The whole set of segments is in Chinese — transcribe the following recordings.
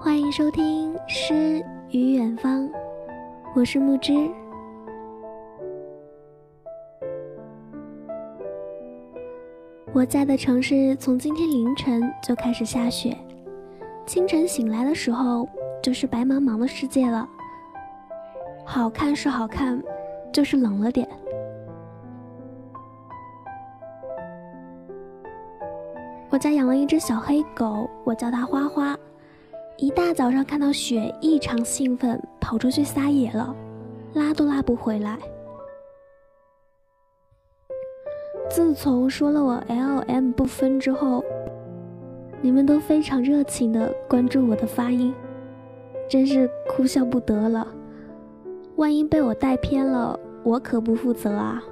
欢迎收听《诗与远方》，我是木之。我在的城市从今天凌晨就开始下雪，清晨醒来的时候就是白茫茫的世界了。好看是好看，就是冷了点。我家养了一只小黑狗，我叫它花花。一大早上看到雪，异常兴奋，跑出去撒野了，拉都拉不回来。自从说了我 L M 不分之后，你们都非常热情的关注我的发音，真是哭笑不得了。万一被我带偏了，我可不负责啊！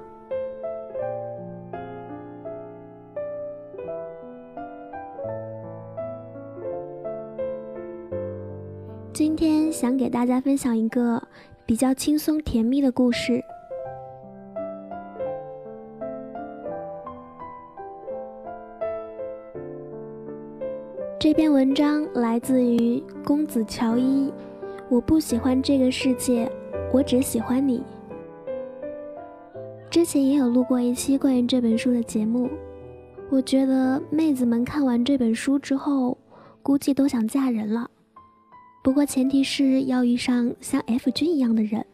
今天想给大家分享一个比较轻松甜蜜的故事。这篇文章来自于公子乔伊。我不喜欢这个世界。我只喜欢你。之前也有录过一期关于这本书的节目，我觉得妹子们看完这本书之后，估计都想嫁人了。不过前提是要遇上像 F 君一样的人。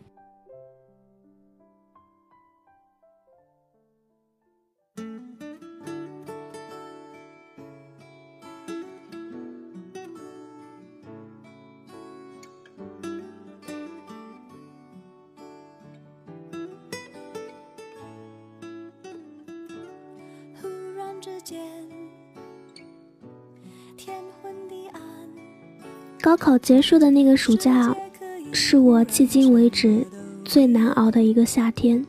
高考结束的那个暑假，是我迄今为止最难熬的一个夏天。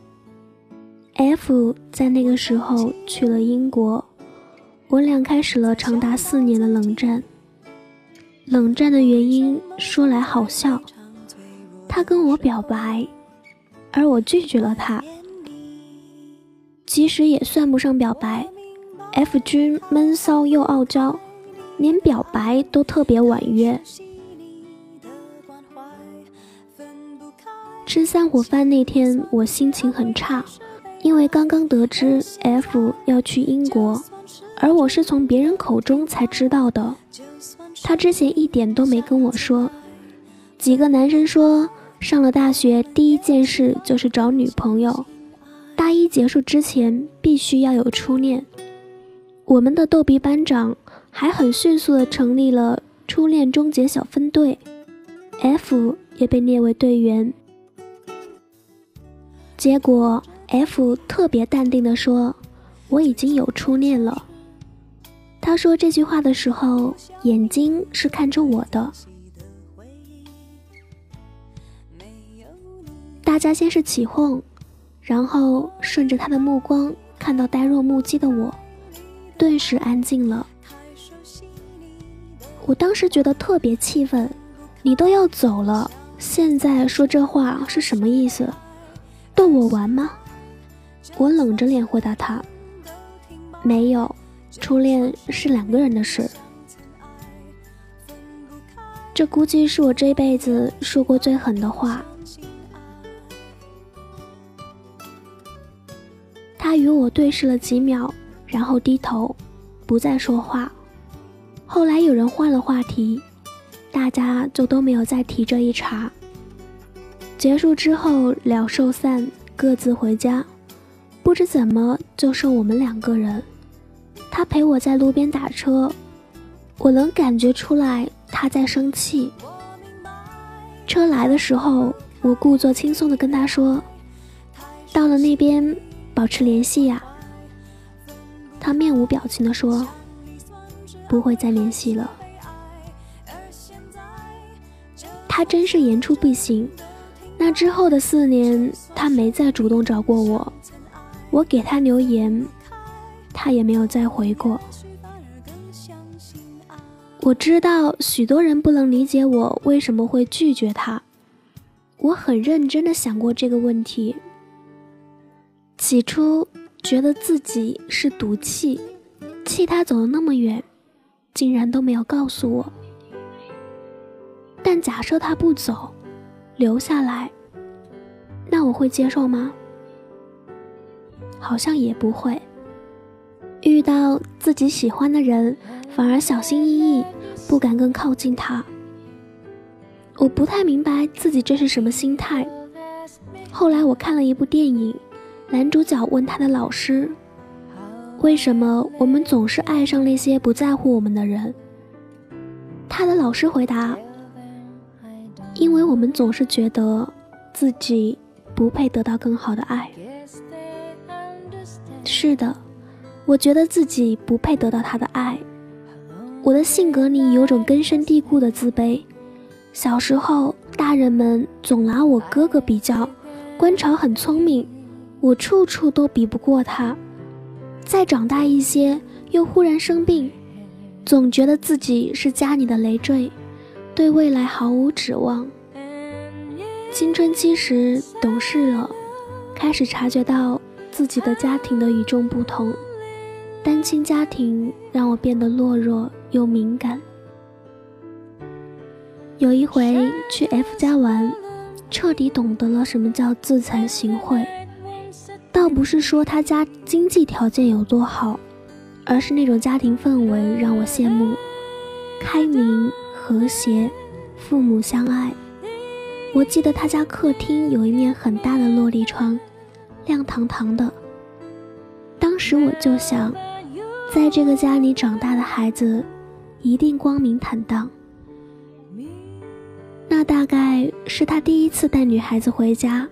F 在那个时候去了英国，我俩开始了长达四年的冷战。冷战的原因说来好笑，他跟我表白，而我拒绝了他。其实也算不上表白，F 君闷骚又傲娇。连表白都特别婉约。吃散伙饭那天，我心情很差，因为刚刚得知 F 要去英国，而我是从别人口中才知道的。他之前一点都没跟我说。几个男生说，上了大学第一件事就是找女朋友，大一结束之前必须要有初恋。我们的逗比班长。还很迅速地成立了初恋终结小分队，F 也被列为队员。结果 F 特别淡定地说：“我已经有初恋了。”他说这句话的时候，眼睛是看着我的。大家先是起哄，然后顺着他的目光看到呆若木鸡的我，顿时安静了。我当时觉得特别气愤，你都要走了，现在说这话是什么意思？逗我玩吗？我冷着脸回答他：“没有，初恋是两个人的事。”这估计是我这辈子说过最狠的话。他与我对视了几秒，然后低头，不再说话。后来有人换了话题，大家就都没有再提这一茬。结束之后了兽散，各自回家。不知怎么就剩我们两个人。他陪我在路边打车，我能感觉出来他在生气。车来的时候，我故作轻松的跟他说：“到了那边保持联系呀。”他面无表情的说。不会再联系了。他真是言出必行。那之后的四年，他没再主动找过我。我给他留言，他也没有再回过。我知道许多人不能理解我为什么会拒绝他。我很认真的想过这个问题。起初觉得自己是赌气，气他走了那么远，竟然都没有告诉我。但假设他不走，留下来，那我会接受吗？好像也不会。遇到自己喜欢的人，反而小心翼翼，不敢更靠近他。我不太明白自己这是什么心态。后来我看了一部电影，男主角问他的老师：“为什么我们总是爱上那些不在乎我们的人？”他的老师回答：“因为我们总是觉得自己不配得到更好的爱。”是的。我觉得自己不配得到他的爱，我的性格里有种根深蒂固的自卑。小时候，大人们总拿我哥哥比较，观潮很聪明，我处处都比不过他。再长大一些，又忽然生病，总觉得自己是家里的累赘，对未来毫无指望。青春期时懂事了，开始察觉到自己的家庭的与众不同。单亲家庭让我变得懦弱又敏感。有一回去 F 家玩，彻底懂得了什么叫自惭形秽。倒不是说他家经济条件有多好，而是那种家庭氛围让我羡慕，开明和谐，父母相爱。我记得他家客厅有一面很大的落地窗，亮堂堂的。当时我就想。在这个家里长大的孩子，一定光明坦荡。那大概是他第一次带女孩子回家，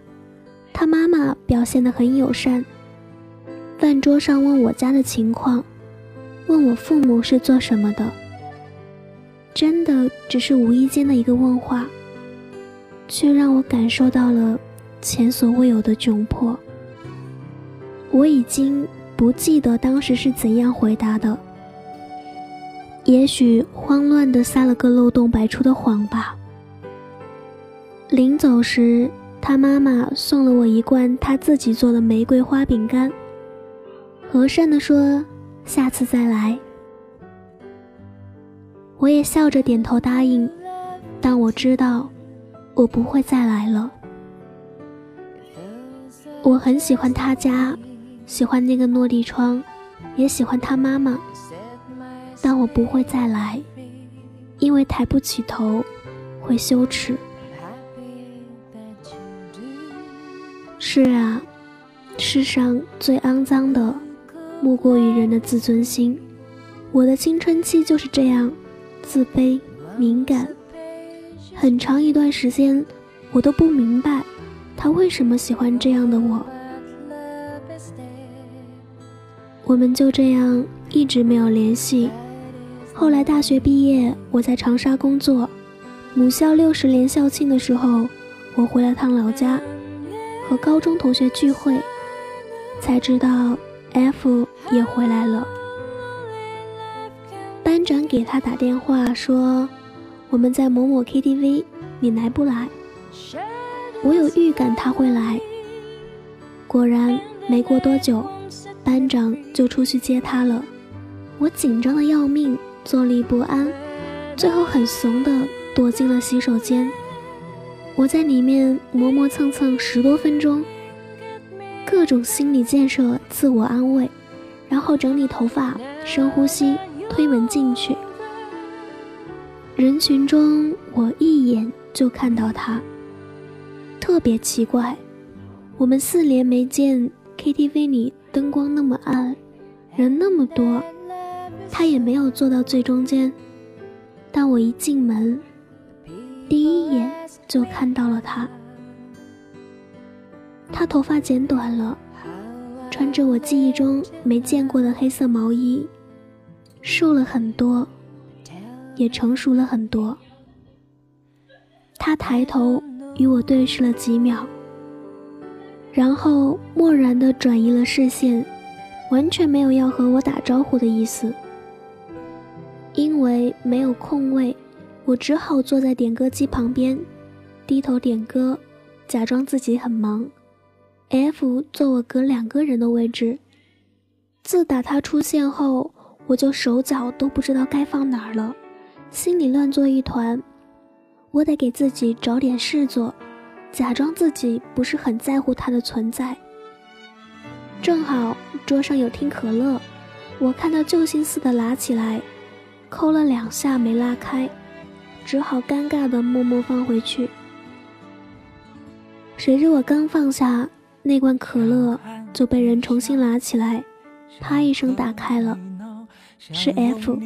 他妈妈表现得很友善。饭桌上问我家的情况，问我父母是做什么的。真的只是无意间的一个问话，却让我感受到了前所未有的窘迫。我已经。不记得当时是怎样回答的，也许慌乱的撒了个漏洞百出的谎吧。临走时，他妈妈送了我一罐他自己做的玫瑰花饼干，和善的说：“下次再来。”我也笑着点头答应，但我知道，我不会再来了。我很喜欢他家。喜欢那个落地窗，也喜欢他妈妈，但我不会再来，因为抬不起头，会羞耻。是啊，世上最肮脏的，莫过于人的自尊心。我的青春期就是这样，自卑、敏感，很长一段时间，我都不明白，他为什么喜欢这样的我。我们就这样一直没有联系。后来大学毕业，我在长沙工作。母校六十年校庆的时候，我回了趟老家，和高中同学聚会，才知道 F 也回来了。班长给他打电话说：“我们在某某 KTV，你来不来？”我有预感他会来。果然，没过多久。班长就出去接他了，我紧张的要命，坐立不安，最后很怂的躲进了洗手间。我在里面磨磨蹭蹭十多分钟，各种心理建设、自我安慰，然后整理头发、深呼吸、推门进去。人群中，我一眼就看到他，特别奇怪，我们四年没见，KTV 里。灯光那么暗，人那么多，他也没有坐到最中间。但我一进门，第一眼就看到了他。他头发剪短了，穿着我记忆中没见过的黑色毛衣，瘦了很多，也成熟了很多。他抬头与我对视了几秒。然后漠然地转移了视线，完全没有要和我打招呼的意思。因为没有空位，我只好坐在点歌机旁边，低头点歌，假装自己很忙，F 坐我隔两个人的位置。自打他出现后，我就手脚都不知道该放哪儿了，心里乱作一团。我得给自己找点事做，假装自己不是很在乎他的存在。正好桌上有听可乐，我看到救星似的拿起来，抠了两下没拉开，只好尴尬的默默放回去。谁知我刚放下那罐可乐，就被人重新拿起来，啪一声打开了，是 F。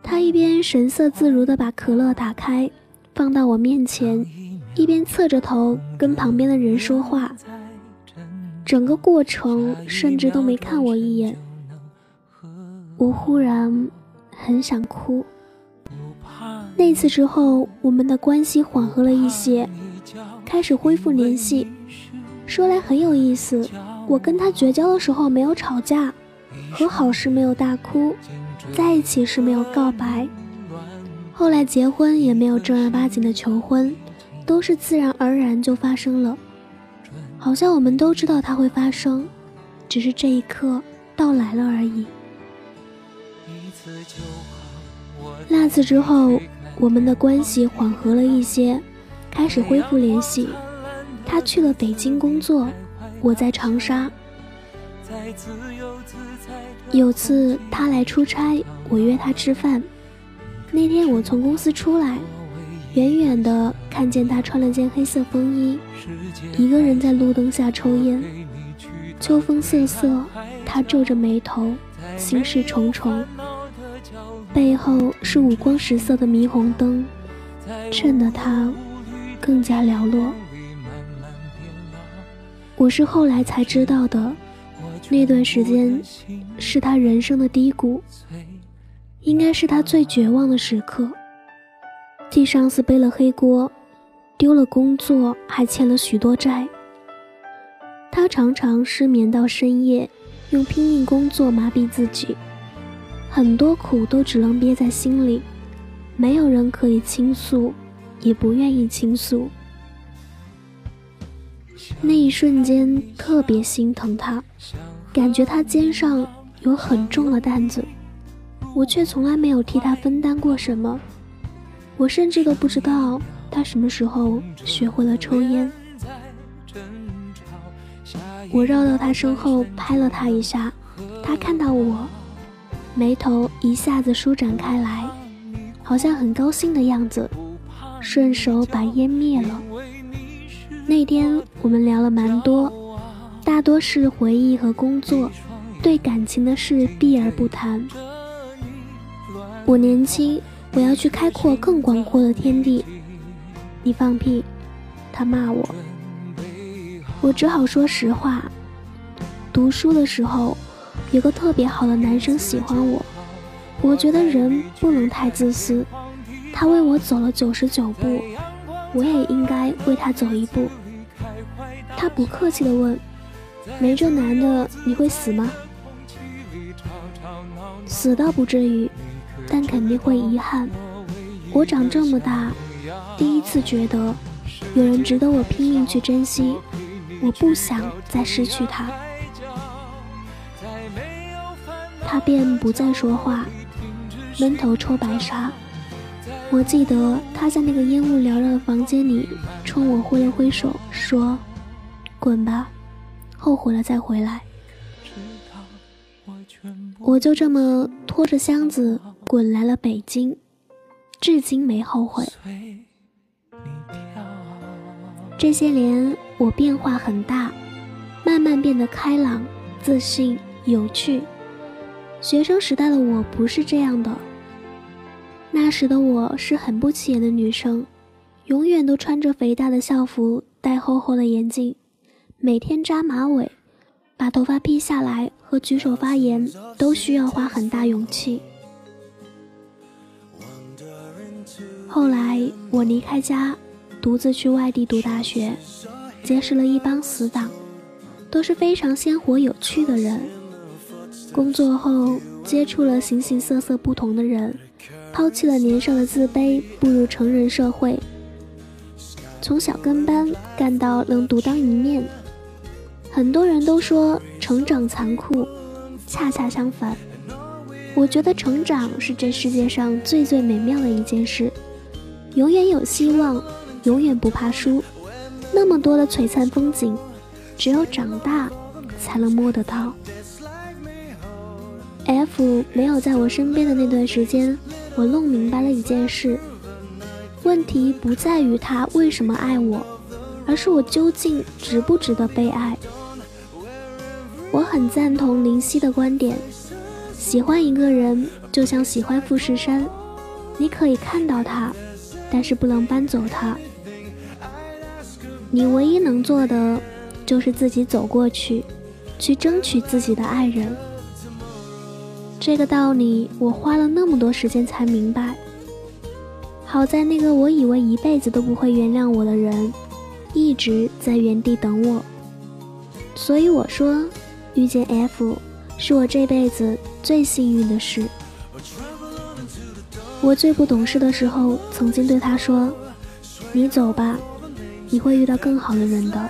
他一边神色自如的把可乐打开，放到我面前，一边侧着头跟旁边的人说话。整个过程甚至都没看我一眼。我忽然很想哭。那次之后，我们的关系缓和了一些。开始恢复联系，说来很有意思。我跟他绝交的时候没有吵架，和好时没有大哭，在一起时没有告白，后来结婚也没有正儿八经的求婚，都是自然而然就发生了。好像我们都知道它会发生，只是这一刻到来了而已。那次之后，我们的关系缓和了一些。开始恢复联系，他去了北京工作，我在长沙。有次他来出差，我约他吃饭。那天我从公司出来，远远的看见他穿了件黑色风衣，一个人在路灯下抽烟。秋风瑟瑟，他皱着眉头，心事重重。背后是五光十色的霓虹灯，衬得他。更加寥落。我是后来才知道的，那段时间是他人生的低谷，应该是他最绝望的时刻。替上司背了黑锅，丢了工作，还欠了许多债。他常常失眠到深夜，用拼命工作麻痹自己，很多苦都只能憋在心里，没有人可以倾诉。也不愿意倾诉。那一瞬间特别心疼他，感觉他肩上有很重的担子，我却从来没有替他分担过什么。我甚至都不知道他什么时候学会了抽烟。我绕到他身后拍了他一下，他看到我，眉头一下子舒展开来，好像很高兴的样子。顺手把烟灭了。那天我们聊了蛮多，大多是回忆和工作，对感情的事避而不谈。我年轻，我要去开阔更广阔的天地。你放屁！他骂我。我只好说实话。读书的时候，有个特别好的男生喜欢我，我觉得人不能太自私。他为我走了九十九步，我也应该为他走一步。他不客气地问：“没这男的，你会死吗？”死倒不至于，但肯定会遗憾。我长这么大，第一次觉得有人值得我拼命去珍惜。我不想再失去他。他便不再说话，闷头抽白沙。我记得他在那个烟雾缭绕的房间里冲我挥了挥手，说：“滚吧，后悔了再回来。”我就这么拖着箱子滚来了北京，至今没后悔。这些年我变化很大，慢慢变得开朗、自信、有趣。学生时代的我不是这样的。那时的我是很不起眼的女生，永远都穿着肥大的校服，戴厚厚的眼镜，每天扎马尾，把头发披下来和举手发言都需要花很大勇气。后来我离开家，独自去外地读大学，结识了一帮死党，都是非常鲜活有趣的人。工作后接触了形形色色不同的人。抛弃了年少的自卑，步入成人社会。从小跟班干到能独当一面。很多人都说成长残酷，恰恰相反，我觉得成长是这世界上最最美妙的一件事，永远有希望，永远不怕输。那么多的璀璨风景，只有长大才能摸得到。F 没有在我身边的那段时间，我弄明白了一件事：问题不在于他为什么爱我，而是我究竟值不值得被爱。我很赞同林夕的观点：喜欢一个人就像喜欢富士山，你可以看到它，但是不能搬走它。你唯一能做的，就是自己走过去，去争取自己的爱人。这个道理我花了那么多时间才明白。好在那个我以为一辈子都不会原谅我的人，一直在原地等我。所以我说，遇见 F 是我这辈子最幸运的事。我最不懂事的时候，曾经对他说：“你走吧，你会遇到更好的人的。”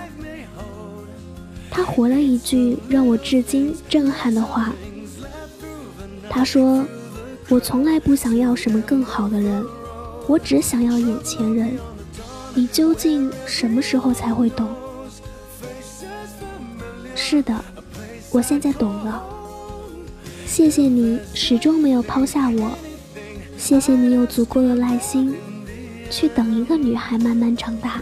他回了一句让我至今震撼的话。他说：“我从来不想要什么更好的人，我只想要眼前人。你究竟什么时候才会懂？”是的，我现在懂了。谢谢你始终没有抛下我，谢谢你有足够的耐心，去等一个女孩慢慢长大。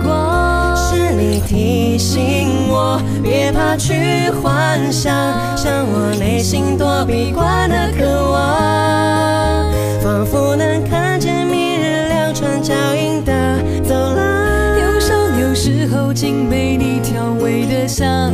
信我别怕去幻想，像我内心躲避惯的渴望，仿佛能看见明日两串脚印的走廊。忧伤有时候竟被你调味的像，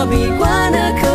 我闭关的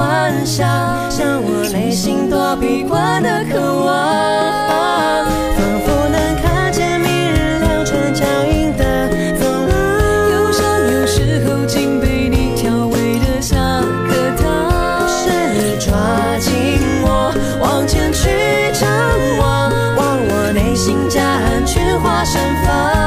幻想像我内心躲避惯的渴望仿佛能看见明日两串脚印的走廊忧伤有时候竟被你调味的像颗糖是你抓紧我往前去张望望我内心夹岸群花盛放